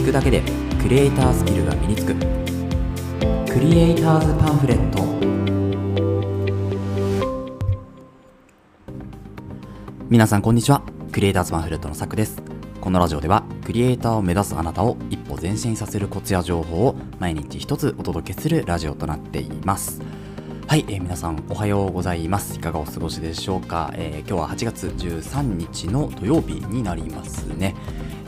聞くだけでクリエイタースキルが身につく。クリエイターズパンフレット。皆さんこんにちは。クリエイターズパンフレットのさくです。このラジオではクリエイターを目指すあなたを一歩前進させるコツや情報を毎日一つお届けするラジオとなっています。はい、えー、皆さんおはようございます。いかがお過ごしでしょうか、えー、今日は8月13日の土曜日になりますね。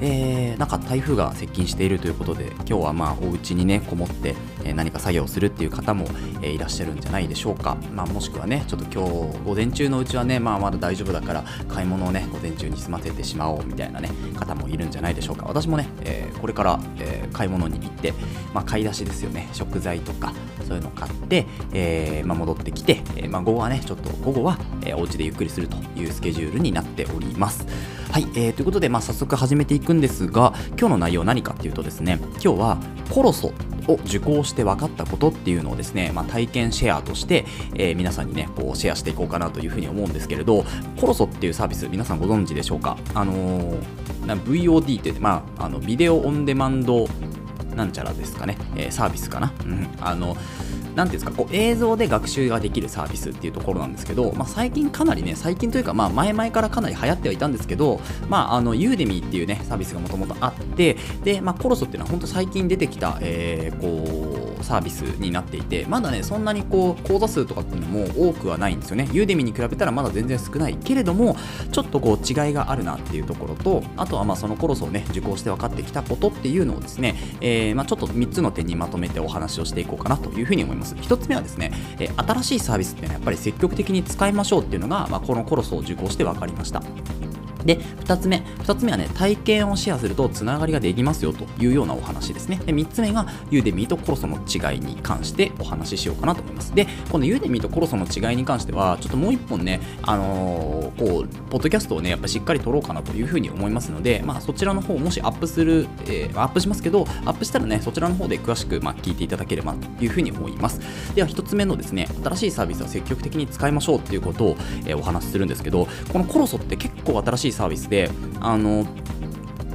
えー、なんか台風が接近しているということで今日はまあお家にねこもって、え何か作業するっていう方も、えいらっしゃるんじゃないでしょうか、まあ、もしくはねちょっと今日午前中のうちはね、まあ、まだ大丈夫だから買い物をね午前中に済ませてしまおうみたいなね方もいるんじゃないでしょうか。私もね、えー、これから、え、買い物に行って、まあ、買い出しですよね。食材とかそういうのを買って、えーまあ、戻ってきて、えまあ、午後はねちょっと午後は、えー、お家でゆっくりするというスケジュールになっております。はい、えー、ということで、まあ、早速始めていくんですが今日の内容何かっていうとですね今日はコロソを受講して分かったことっていうのをですね、まあ、体験シェアとして、えー、皆さんにねこうシェアしていこうかなというふうに思うんですけれどコロソっていうサービス皆さんご存知でしょうか？あのー、VOD ってまあ、あのビデオオンデマンドなんちゃらですかね、えー、サービスかな、うん、あのなんていうんですかこう映像で学習ができるサービスっていうところなんですけど、まあ、最近かなりね最近というかまあ前々からかなり流行ってはいたんですけど、まあ、あのユーデミーっていうねサービスがもともとあってで、まあ、コロソっていうのは本当最近出てきた、えー、こうサービスになっていてまだねそんなにこう講座数とかっていうのも多くはないんですよねユーデミに比べたらまだ全然少ないけれどもちょっとこう違いがあるなっていうところとあとはまあそのコロソをね受講して分かってきたことっていうのをですね、えーまあ、ちょっと3つの点にまとめてお話をしていこうかなというふうに思います1つ目はですねね、え新しいサービスっていうのはやっぱり積極的に使いましょうっていうのが、まあ、このコロスを受講して分かりました。で、2つ目。2つ目はね、体験をシェアするとつながりができますよというようなお話ですね。で、3つ目がユーデミーとコロソの違いに関してお話ししようかなと思います。で、このユーデミーとコロソの違いに関しては、ちょっともう1本ね、あのー、こう、ポッドキャストをね、やっぱしっかり撮ろうかなというふうに思いますので、まあ、そちらの方、もしアップする、えー、アップしますけど、アップしたらね、そちらの方で詳しく、まあ、聞いていただければというふうに思います。では、1つ目のですね、新しいサービスは積極的に使いましょうっていうことを、えー、お話しするんですけど、このコロソって結構新しいサービスで、あの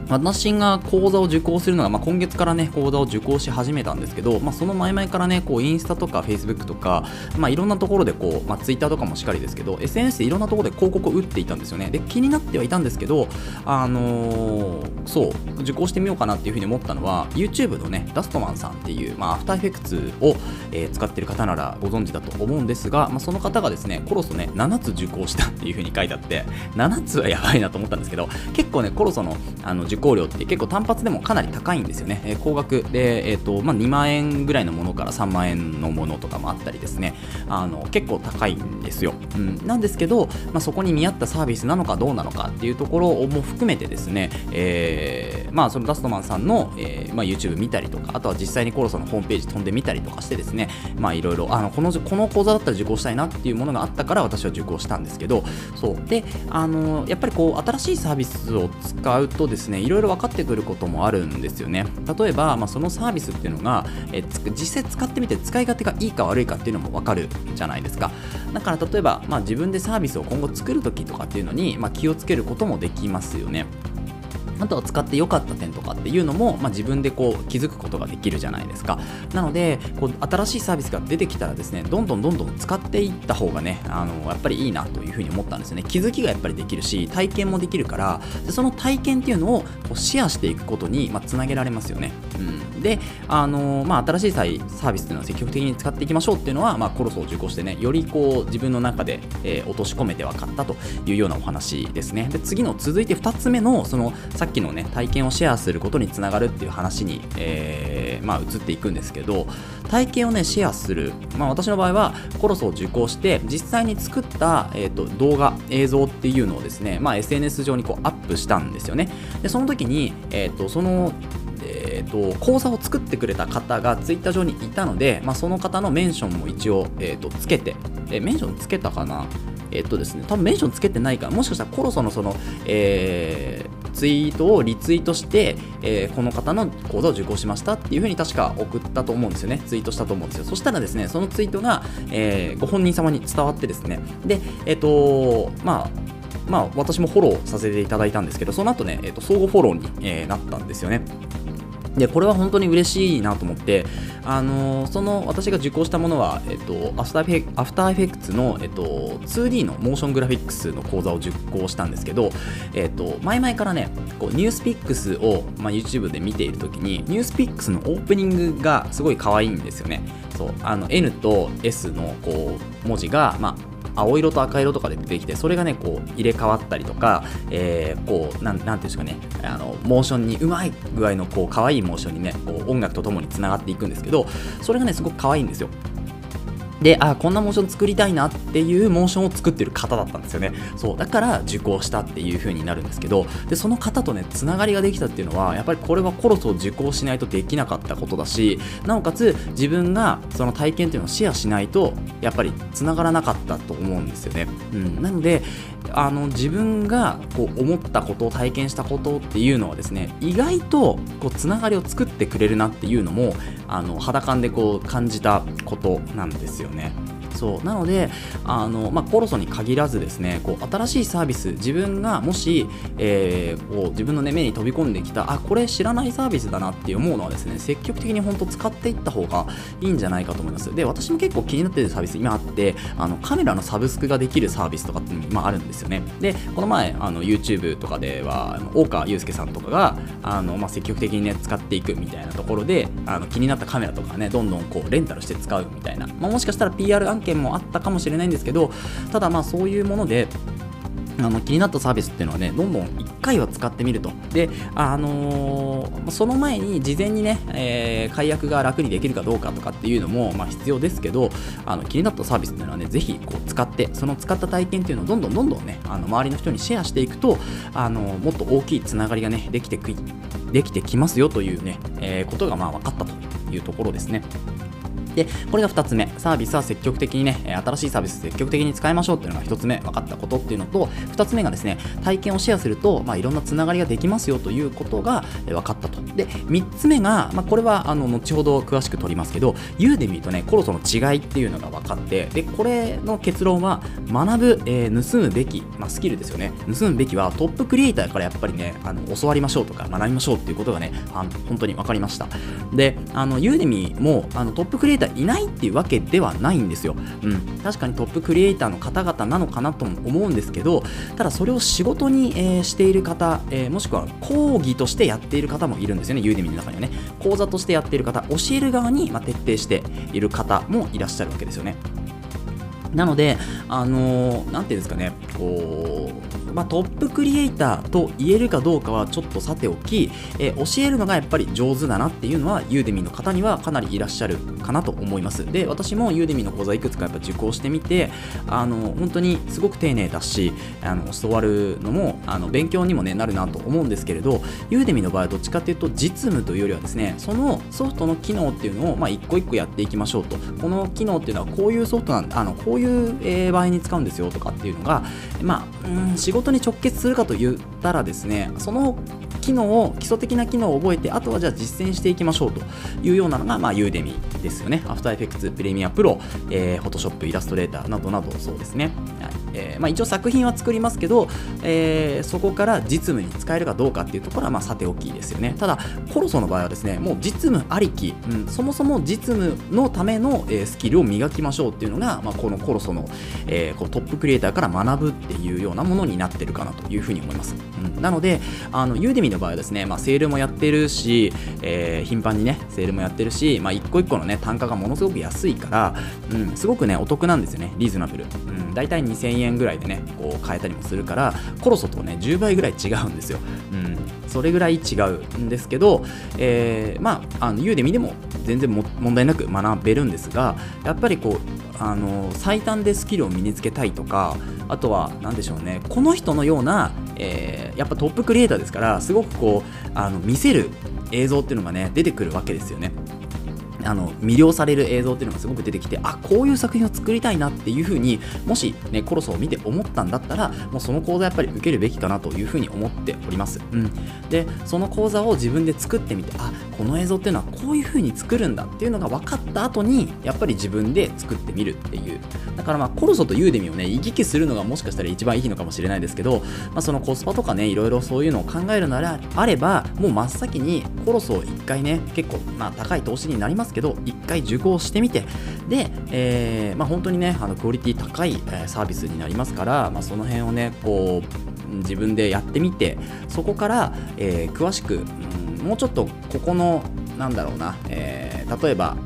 私が講座を受講するのが、まあ、今月からね、講座を受講し始めたんですけど、まあ、その前々からね、こう、インスタとかフェイスブックとか、まあ、いろんなところでこう、まあ、ツイッターとかもしっかりですけど、SNS でいろんなところで広告を打っていたんですよね。で、気になってはいたんですけど、あのー、そう、受講してみようかなっていうふうに思ったのは、YouTube のね、ダストマンさんっていう、まあ、アフターエフェクツを、えー、使ってる方ならご存知だと思うんですが、まあ、その方がですね、コロソね、7つ受講したっていうふうに書いてあって、7つはやばいなと思ったんですけど、結構ね、コロソのあの受講料って結構単発でもかなり高いんですよね、えー、高額で、えーとまあ、2万円ぐらいのものから3万円のものとかもあったりですね。あの結構高いんですよ、うん、なんですけど、まあ、そこに見合ったサービスなのかどうなのかっていうところも含めてですね、えー、まあ、そのダストマンさんの、えーまあ、YouTube 見たりとかあとは実際にコロソのホームページ飛んでみたりとかしてですねまあいろいろこのこの講座だったら受講したいなっていうものがあったから私は受講したんですけどそう。であのやっぱりこう新しいサービスを使うとですねいろいろ分かってくることもあるんですよね。例えば、まあ、そのサービスっていうのが、え実際使ってみて使い勝手がいいか悪いかっていうのも分かるじゃないですか。だから例えば、まあ、自分でサービスを今後作るときとかっていうのに、まあ、気をつけることもできますよね。あとは使って良かった点とかっていうのも、まあ、自分でこう気づくことができるじゃないですか。なのでこう新しいサービスが出てきたらですねどんどんどんどん使っていった方がねあのやっぱりいいなというふうに思ったんですよね。気づきがやっぱりできるし体験もできるからその体験っていうのをこうシェアしていくことに、まあ、げられますよね、うん、であの、まあ、新しいサービスっていうのは積極的に使っていきましょうっていうのは、まあ、コロソを受講してねよりこう自分の中で、えー、落とし込めて分かったというようなお話ですね。で次の続いて2つ目のそのさっきのね体験をシェアすることにつながるっていう話に、えー、まあ、移っていくんですけど体験をねシェアする、まあ、私の場合はコロソを受講して実際に作った、えーと、動画映像っていうのをですね、まあ、SNS 上にこうアップしたんですよね。でその時に、えーと、そのえーと、講座を作ってくれた方がツイッター上にいたので、まあ、その方のメンションも一応、えーと、つけて、え、メンションつけたかな？えっ、とですね、多分メンションつけてないから、もしかしたらコロソのその、え、ツイートをリツイートして、えー、この方の講座を受講しましたっていうふうに確か送ったと思うんですよね。ツイートしたと思うんですよ。そしたらですね、そのツイートが、えー、ご本人様に伝わってですね、で、えっ、と、まあ、まあ、私もフォローさせていただいたんですけど、その後ね、えーと、相互フォローに、えー、なったんですよね。でこれは本当に嬉しいなと思って、あのー、その私が受講したものは、えっと、アフターエフェクツの、えっと、2D のモーショングラフィックスの講座を受講したんですけど、えっと、前々からねこうニュースピックスを、まあ、YouTube で見ているときにニュースピックスのオープニングがすごい可愛いんですよね。そうあの N と S のこう文字が、まあ青色と赤色とかで出てきてそれがねこう入れ替わったりとか、えー、こうなんなんていうんですかねあのモーションにうまい具合のこう可愛いモーションにねこう音楽とともにつながっていくんですけどそれがねすごく可愛いんですよ。で、あ、こんなモーション作りたいなっていうモーションを作ってる方だったんですよね。そう、だから受講したっていう風になるんですけど、で、その方とね、つながりができたっていうのは、やっぱりこれはコロスを受講しないとできなかったことだし、なおかつ自分がその体験っていうのをシェアしないと、やっぱりつながらなかったと思うんですよね。うん、なので、あの自分がこう思ったことを体験したことっていうのはですね意外とこうつながりを作ってくれるなっていうのもあの肌感でこう感じたことなんですよね。そう。なのであの、まあ、コロソに限らずですねこう新しいサービス自分がもし、えー、こう自分の、ね、目に飛び込んできたあこれ知らないサービスだなって思うのはですね積極的に本当使っていった方がいいんじゃないかと思います。で私も結構気になってるサービス今あってあのカメラのサブスクができるサービスとかって今あるんですよね。でこの前あの YouTube とかでは大川祐介さんとかがあの、まあ、積極的にね使っていくみたいなところであの気になったカメラとかねどんどんこうレンタルして使うみたいな、まあ、もしかしたら PR 案件件もあったかもしれないんですけどただまあそういうものであの気になったサービスっていうのはね、どんどん1回は使ってみると。で、あのー、その前に事前にね、えー、解約が楽にできるかどうかとかっていうのも、まあ、必要ですけど、あの気になったサービスっていうのはね、ぜひこう使って、その使った体験っていうのをどんどんどんどんね、あの周りの人にシェアしていくと、あのもっと大きいつながりがね、できてくできてきますよというね、え、ことがまあ分かったというところですね。で、これが2つ目、サービスは積極的にね、新しいサービス積極的に使いましょうっていうのが1つ目、分かったことっていうのと、2つ目がですね、体験をシェアすると、まあ、いろんなつながりができますよということが分かったと。で、3つ目が、まあ、これはあの後ほど詳しく取りますけど、ユーデミーとね、コロソの違いっていうのが分かって、で、これの結論は、学ぶ、えー、盗むべき、まあ、スキルですよね。盗むべきはトップクリエイターからやっぱりね、あの教わりましょうとか学びましょうっていうことがね、あの本当に分かりました。で、あのユーデミーもあのトップクリエイターいないっていうわけではないんですよ。うん、確かにトップクリエイターの方々なのかなとも思うんですけど、ただそれを仕事に、えー、している方、えー、もしくは講義としてやっている方もいるんですよね、ユーデミの中にはね。講座としてやっている方、教える側に、まあ、徹底している方もいらっしゃるわけですよね。なので、あのー、ていうんですかね、こう、まあ、トップクリエイターと言えるかどうかはちょっとさておき、えー、教えるのがやっぱり上手だなっていうのはユーデミの方にはかなりいらっしゃるかなと思います。で私もユーデミの講座いくつかやっぱ受講してみてあの本当にすごく丁寧だしあの教わるのもあの勉強にも、ね、なるなと思うんですけれどユーデミの場合はどっちかっていうと実務というよりはですねそのソフトの機能っていうのを、まあ、一個一個やっていきましょうと。この機能っていうのはこういうソフトなんあのこういう、え、場合に使うんですよとかっていうのがまあうん事に直結するかと言ったらですねその機能を基礎的な機能を覚えてあとはじゃあ実践していきましょうというようなのが、まあ、ユーデミですよね。After Effects プレミアプロ、えー、Photoshop イラストレーターなどなどそうですね、えーまあ、一応作品は作りますけど、えー、そこから実務に使えるかどうかっていうところはまあさておきですよね。ただコロソの場合はですねもう実務ありき、うん、そもそも実務のための、え、スキルを磨きましょうっていうのが、まあ、このコロソの、え、こうトップクリエイターから学ぶっていうようなものになってるかなというふうに思います、うん、なのであのユーデミの場合はですね、まあ、セールもやってるし、え、頻繁にねセールもやってるし、まあ、一個一個のね単価がものすごく安いから、うん、すごくねお得なんですよね。リーズナブル、うん、大体2000円ぐらいでねこう買えたりもするからコロソとね10倍ぐらい違うんですよ、うん、それぐらい違うんですけど、えー、まああのユーデミでも全然問題なく学べるんですがやっぱりこうあの最短でスキルを身につけたいとかあとは何でしょうねこの人のような、えー、やっぱトップクリエイターですからすごくこうあの見せる映像っていうのがね出てくるわけですよね。あの魅了される映像っていうのがすごく出てきてあこういう作品を作りたいなっていうふうにもし、ね、コロソを見て思ったんだったらもうその講座やっぱり受けるべきかなというふうに思っております、うん、でその講座を自分で作ってみてあこの映像っていうのはこういうふうに作るんだっていうのが分かった後にやっぱり自分で作ってみるっていう。だからまあコロソとユーデミをね行き来するのがもしかしたら一番いいのかもしれないですけど、まあ、そのコスパとかねいろいろそういうのを考えるならあればもう真っ先にコロソを1回ね結構まあ高い投資になりますけどけど1回受講してみてで、えー、まあ、本当にねあのクオリティ高い、サービスになりますから、まあ、その辺をねこう自分でやってみてそこから、えー、詳しく、うん、もうちょっとここのなんだろうな、えー、例えば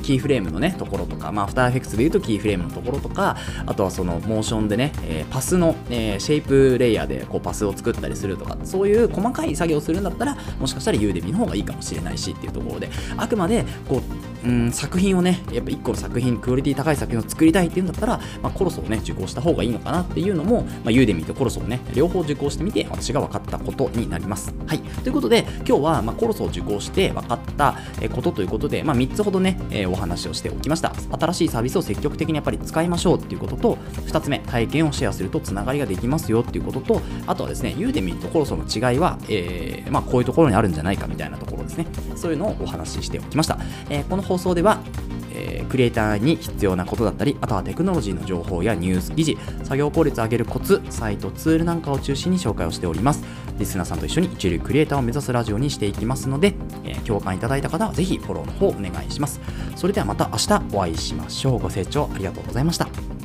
キーフレームのねところとか、まあ、 After Effects でいうとキーフレームのところとかあとはそのモーションでね、えー、パスの、えー、シェイプレイヤーでこうパスを作ったりするとかそういう細かい作業をするんだったらもしかしたら Udemy の方がいいかもしれないしっていうところであくまでこううん、作品をね、やっぱ1個の作品、クオリティ高い作品を作りたいっていうんだったら、まあ、 Coloso をね、受講した方がいいのかなっていうのも、まあ、 Udemy と Coloso をね、両方受講してみて、私が分かったことになります。はい。ということで、今日は、まあ、 Coloso を受講して分かったことということで、まあ、3つほどね、えー、お話をしておきました。新しいサービスを積極的にやっぱり使いましょうっていうことと、2つ目、体験をシェアするとつながりができますよっていうことと、あとはですね、ユーデミとコロソの違いは、えー、まあ、こういうところにあるんじゃないかみたいなところですね。そういうのをお話ししておきました。えー、この放送では、えー、クリエイターに必要なことだったり、あとはテクノロジーの情報やニュース記事、作業効率を上げるコツ、サイト、ツールなんかを中心に紹介をしております。リスナーさんと一緒に一流クリエイターを目指すラジオにしていきますので、えー、共感いただいた方はぜひフォローの方お願いします。それではまた明日お会いしましょう。ご清聴ありがとうございました。